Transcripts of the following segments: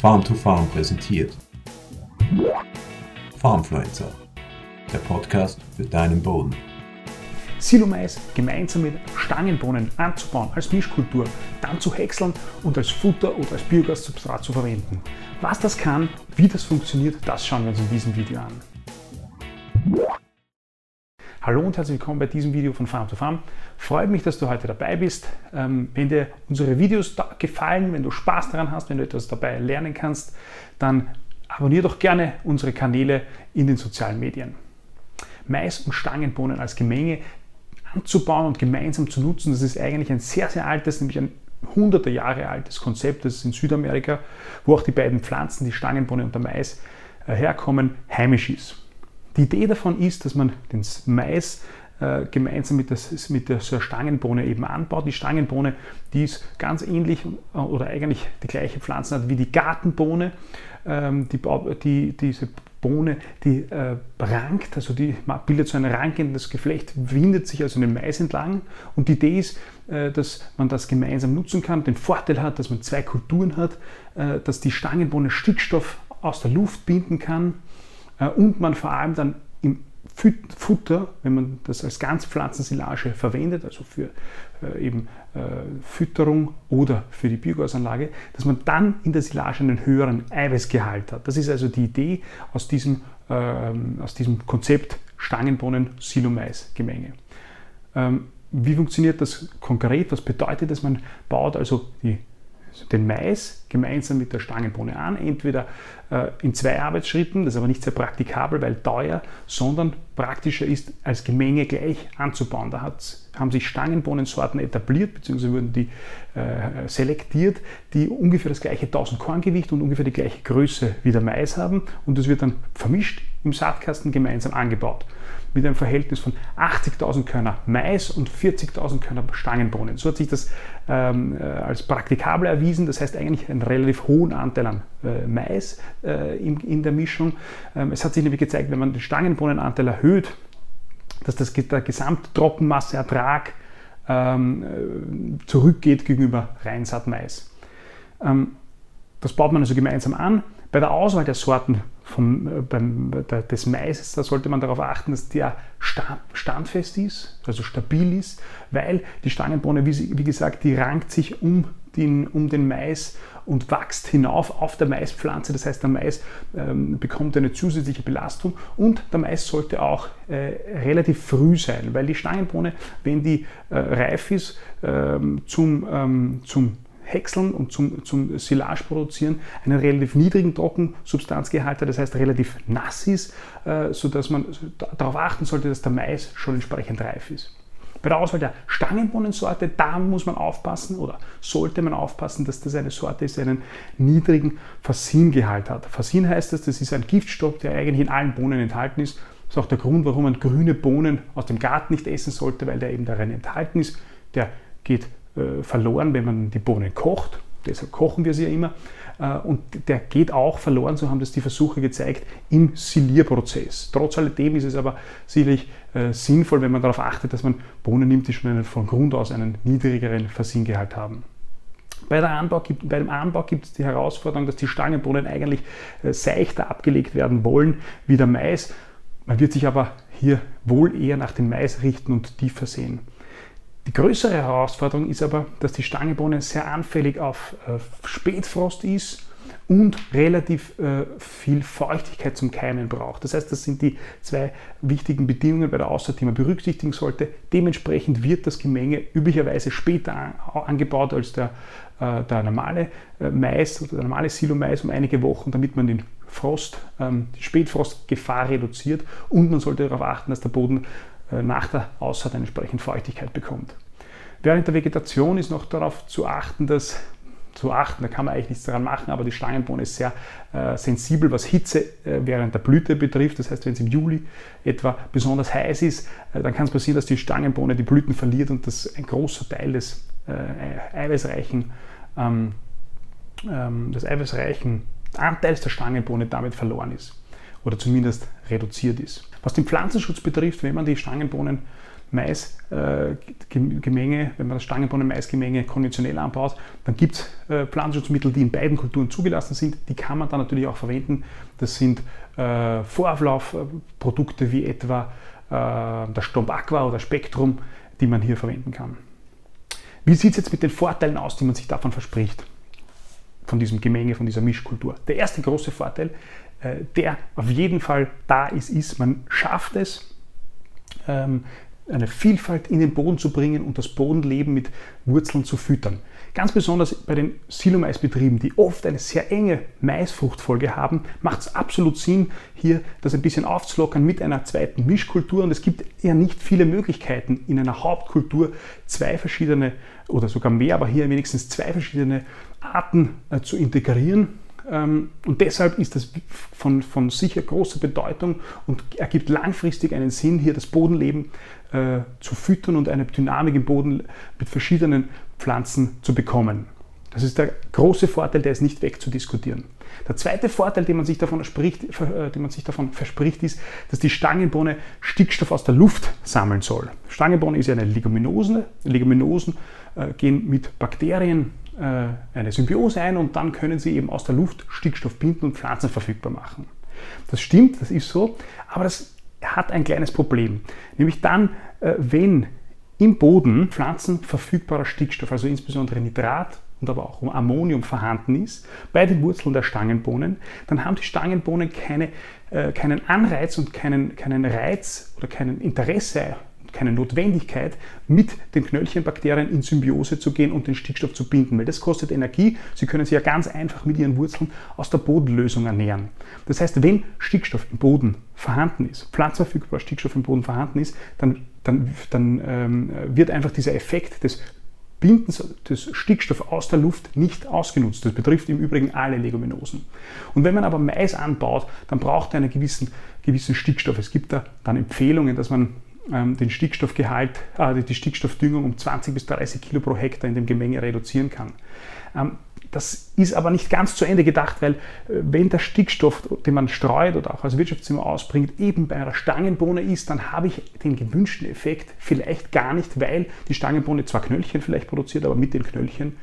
Farm to Farm präsentiert. Farmfluencer, der Podcast für deinen Boden. Silomais gemeinsam mit Stangenbohnen anzubauen als Mischkultur, dann zu häckseln und als Futter oder als Biogassubstrat zu verwenden. Was das kann, wie das funktioniert, das schauen wir uns in diesem Video an. Hallo und herzlich willkommen bei diesem Video von Farm to Farm. Freut mich, dass du heute dabei bist. Ähm, wenn dir unsere Videos gefallen, wenn du Spaß daran hast, wenn du etwas dabei lernen kannst, dann abonniere doch gerne unsere Kanäle in den sozialen Medien. Mais und Stangenbohnen als Gemenge anzubauen und gemeinsam zu nutzen, das ist eigentlich ein sehr, sehr altes, nämlich ein hunderte Jahre altes Konzept, das ist in Südamerika, wo auch die beiden Pflanzen, die Stangenbohne und der Mais, äh, herkommen, heimisch ist. Die Idee davon ist, dass man den Mais äh, gemeinsam mit, das, mit der Stangenbohne eben anbaut. Die Stangenbohne, die ist ganz ähnlich äh, oder eigentlich die gleiche Pflanzenart wie die Gartenbohne. Ähm, die, die, diese Bohne, die äh, rankt, also die bildet so ein rankendes Geflecht, windet sich also den Mais entlang. Und die Idee ist, äh, dass man das gemeinsam nutzen kann. Den Vorteil hat, dass man zwei Kulturen hat, äh, dass die Stangenbohne Stickstoff aus der Luft binden kann und man vor allem dann im Futter, wenn man das als Ganzpflanzensilage verwendet, also für äh, eben äh, Fütterung oder für die Biogasanlage, dass man dann in der Silage einen höheren Eiweißgehalt hat. Das ist also die Idee aus diesem, ähm, aus diesem Konzept Stangenbohnen-Silomais-Gemenge. Ähm, wie funktioniert das konkret? Was bedeutet das? Man baut also die den Mais gemeinsam mit der Stangenbohne an, entweder äh, in zwei Arbeitsschritten, das ist aber nicht sehr praktikabel, weil teuer, sondern praktischer ist, als Gemenge gleich anzubauen. Da haben sich Stangenbohnensorten etabliert, beziehungsweise wurden die äh, selektiert, die ungefähr das gleiche 1000 Korngewicht und ungefähr die gleiche Größe wie der Mais haben und das wird dann vermischt im Saatkasten gemeinsam angebaut mit einem Verhältnis von 80.000 Körner Mais und 40.000 Körner Stangenbohnen. So hat sich das ähm, äh, als praktikabel erwiesen. Das heißt eigentlich einen relativ hohen Anteil an äh, Mais äh, in, in, der Mischung. Ähm, es hat sich nämlich gezeigt, wenn man den Stangenbohnenanteil erhöht, dass das, der Gesamttrockenmasseertrag ähm, äh, zurückgeht gegenüber Reinsaatmais. Ähm, das baut man also gemeinsam an. Bei der Auswahl der Sorten vom, äh, beim, der, des Mais, da sollte man darauf achten, dass der standfest ist, also stabil ist, weil die Stangenbohne, wie, wie gesagt, die rankt sich um den, um den Mais und wächst hinauf auf der Maispflanze. Das heißt, der Mais ähm, bekommt eine zusätzliche Belastung und der Mais sollte auch äh, relativ früh sein, weil die Stangenbohne, wenn die äh, reif ist, ähm, zum, ähm, zum Häckseln und zum, zum Silage produzieren einen relativ niedrigen Trockensubstanzgehalt hat, das heißt relativ nass ist, äh, sodass man darauf achten sollte, dass der Mais schon entsprechend reif ist. Bei der Auswahl der Stangenbohnensorte, da muss man aufpassen oder sollte man aufpassen, dass das eine Sorte ist, die einen niedrigen Fasingehalt hat. Fasin heißt das, das ist ein Giftstoff, der eigentlich in allen Bohnen enthalten ist. Das ist auch der Grund, warum man grüne Bohnen aus dem Garten nicht essen sollte, weil der eben darin enthalten ist. Der geht verloren, wenn man die Bohnen kocht. Deshalb kochen wir sie ja immer. Äh, und der geht auch verloren, so haben das die Versuche gezeigt, im Silierprozess. Trotz alledem ist es aber sicherlich äh, sinnvoll, wenn man darauf achtet, dass man Bohnen nimmt, die schon einen, von Grund aus einen niedrigeren Versingehalt haben. Bei, Anbau gibt, bei, Anbau gibt es die Herausforderung, dass die Stangenbohnen eigentlich seichter abgelegt werden wollen wie der Mais. Man wird sich aber hier wohl eher nach dem Mais richten und tiefer sehen. Die größere Herausforderung ist aber, dass die Stangenbohne sehr anfällig auf äh, Spätfrost ist und relativ äh, viel Feuchtigkeit zum Keimen braucht. Das heißt, das sind die zwei wichtigen Bedingungen bei der Aussaat, die man berücksichtigen sollte. Dementsprechend wird das Gemenge üblicherweise später an, angebaut als der, äh, der normale Mais oder der normale Silo-Mais um einige Wochen, damit man den Frost, ähm, die Spätfrostgefahr reduziert und man sollte darauf achten, dass der Boden äh, nach der Aussaat entsprechend Feuchtigkeit bekommt. Während der Vegetation ist noch darauf zu achten, dass zu achten, da kann man eigentlich nichts daran machen, aber die Stangenbohne ist sehr äh, sensibel, was Hitze äh, während der Blüte betrifft. Das heißt, wenn es im Juli etwa besonders heiß ist, äh, dann kann es passieren, dass die Stangenbohne die Blüten verliert und dass ein großer Teil des äh, eiweißreichen, ähm, ähm, des eiweißreichen Anteils der Stangenbohne damit verloren ist oder zumindest reduziert ist. Was den Pflanzenschutz betrifft, wenn man die Stangenbohnen Maisgemenge, äh, wenn man das Stangenbohnen-Maisgemenge konventionell anbaut, dann gibt es äh, Pflanzenschutzmittel, die in beiden Kulturen zugelassen sind. Die kann man dann natürlich auch verwenden. Das sind äh, Vorauflaufprodukte wie etwa äh, das Stomp Aqua oder Spektrum, die man hier verwenden kann. Wie sieht es jetzt mit den Vorteilen aus, die man sich davon verspricht? Von diesem Gemenge, von dieser Mischkultur. Der erste große Vorteil, äh, der auf jeden Fall da ist, ist, man schafft es, ähm, eine Vielfalt in den Boden zu bringen und das Bodenleben mit Wurzeln zu füttern. Ganz besonders bei den Silomaisbetrieben, die oft eine sehr enge Maisfruchtfolge haben, macht es absolut Sinn, hier das ein bisschen aufzulockern mit einer zweiten Mischkultur. Und es gibt ja nicht viele Möglichkeiten, in einer Hauptkultur zwei verschiedene oder sogar mehr, aber hier wenigstens zwei verschiedene Arten äh, zu integrieren. Ähm, und deshalb ist das von, von sicher großer Bedeutung und ergibt langfristig einen Sinn, hier das Bodenleben äh, zu füttern und eine Dynamik im Boden mit verschiedenen Pflanzen zu bekommen. Das ist der große Vorteil, der ist nicht wegzudiskutieren. Der zweite Vorteil, den man sich davon, äh, den man sich davon verspricht, ist, dass die Stangenbohne Stickstoff aus der Luft sammeln soll. Stangenbohne ist ja eine Leguminose. Leguminosen äh, gehen mit Bakterien eine Symbiose ein und dann können sie eben aus der Luft Stickstoff binden und Pflanzen verfügbar machen. Das stimmt, das ist so, aber das hat ein kleines Problem. Nämlich dann, äh, wenn im Boden Pflanzen verfügbarer Stickstoff, also insbesondere Nitrat und aber auch Ammonium vorhanden ist, bei den Wurzeln der Stangenbohnen, dann haben die Stangenbohnen keine, äh, keinen Anreiz und keinen, keinen Reiz oder kein Interesse keine Notwendigkeit, mit den Knöllchenbakterien in Symbiose zu gehen und den Stickstoff zu binden, weil das kostet Energie. Sie können sich ja ganz einfach mit ihren Wurzeln aus der Bodenlösung ernähren. Das heißt, wenn Stickstoff im Boden vorhanden ist, pflanzenverfügbarer Stickstoff im Boden vorhanden ist, dann, dann, dann ähm, wird einfach dieser Effekt des Bindens des Stickstoffs aus der Luft nicht ausgenutzt. Das betrifft im Übrigen alle Leguminosen. Und wenn man aber Mais anbaut, dann braucht er einen gewissen, gewissen Stickstoff. Es gibt da dann Empfehlungen, dass man den Stickstoffgehalt, äh, die Stickstoffdüngung um 20 bis 30 Kilo pro Hektar in dem Gemenge reduzieren kann. Ähm, das ist aber nicht ganz zu Ende gedacht, weil äh, wenn der Stickstoff, den man streut oder auch als Wirtschaftszimmer ausbringt, eben bei einer Stangenbohne ist, dann habe ich den gewünschten Effekt vielleicht gar nicht, weil die Stangenbohne zwar Knöllchen vielleicht produziert, aber mit den Knöllchen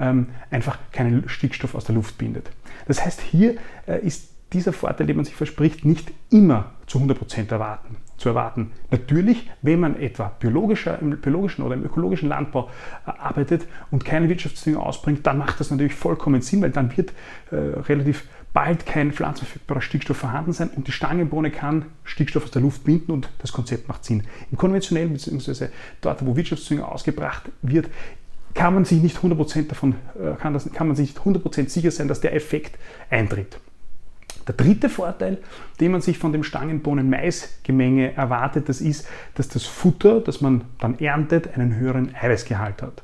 ähm, einfach keinen Stickstoff aus der Luft bindet. Das heißt, hier äh, ist dieser Vorteil, den man sich verspricht, nicht immer zu 100% erwarten, zu erwarten. Natürlich, wenn man etwa biologischer, im biologischen oder im ökologischen Landbau äh, arbeitet und keine Wirtschaftsdünger ausbringt, dann macht das natürlich vollkommen Sinn, weil dann wird äh, relativ bald kein pflanzenverfügbarer Stickstoff vorhanden sein und die Stangenbohne kann Stickstoff aus der Luft binden und das Konzept macht Sinn. Im konventionellen bzw. dort, wo Wirtschaftsdünger ausgebracht wird, kann man sich nicht 100% davon, äh, kann, das, kann man sich nicht 100% sicher sein, dass der Effekt eintritt. Der dritte Vorteil, den man sich von dem Stangenbohnen-Mais-Gemenge erwartet, das ist, dass das Futter, das man dann erntet, einen höheren Eiweißgehalt hat.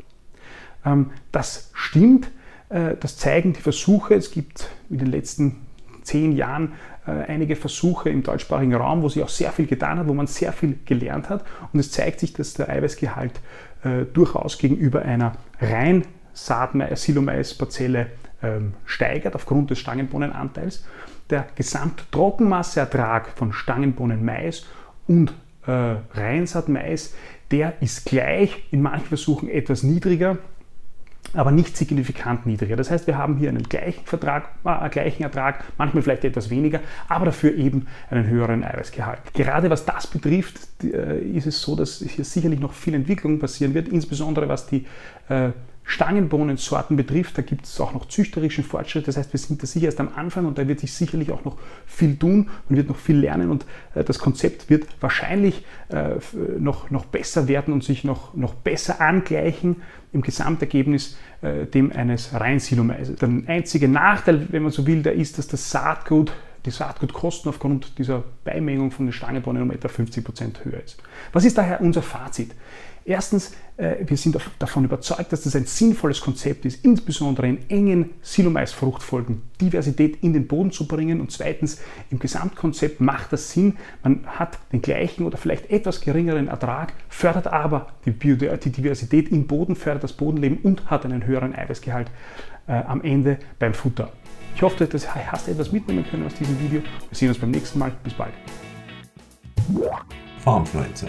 Ähm, das stimmt, äh, das zeigen die Versuche. Es gibt in den letzten zehn Jahren äh, einige Versuche im deutschsprachigen Raum, wo sich auch sehr viel getan hat, wo man sehr viel gelernt hat. Und es zeigt sich, dass der Eiweißgehalt äh, durchaus gegenüber einer rein Saatmais-Silomais-Parzelle ähm, steigert aufgrund des Stangenbohnenanteils der Gesamttrockenmasseertrag von Stangenbohnen Mais und äh, Reinsaat-Mais, der ist gleich, in manchen Versuchen etwas niedriger, aber nicht signifikant niedriger. Das heißt, wir haben hier einen gleichen, Vertrag, äh, gleichen Ertrag, manchmal vielleicht etwas weniger, aber dafür eben einen höheren Eiweißgehalt. Gerade was das betrifft, äh, ist es so, dass hier sicherlich noch viel Entwicklung passieren wird, insbesondere was die äh, Stangenbohnensorten betrifft, da gibt es auch noch züchterischen Fortschritt. Das heißt, wir sind da sicher erst am Anfang und da wird sich sicherlich auch noch viel tun und wird noch viel lernen und äh, das Konzept wird wahrscheinlich äh, noch, noch besser werden und sich noch, noch besser angleichen im Gesamtergebnis äh, dem eines rein Silomaises. Der einzige Nachteil, wenn man so will, der ist, dass das Saatgut die Saatgutkosten aufgrund dieser Beimengung von den Stangenbohnen um etwa 50 Prozent höher ist. Was ist daher unser Fazit? Erstens, äh, wir sind davon überzeugt, dass das ein sinnvolles Konzept ist, insbesondere in engen Silomais-Fruchtfolgen Diversität in den Boden zu bringen. Und zweitens, im Gesamtkonzept macht das Sinn. Man hat den gleichen oder vielleicht etwas geringeren Ertrag, fördert aber die, Diversität im Boden, fördert das Bodenleben und hat einen höheren Eiweißgehalt äh, am Ende beim Futter. Ich hoffe, du hast etwas mitnehmen können aus diesem Video. Wir sehen uns beim nächsten Mal. Bis bald. Farmfluencer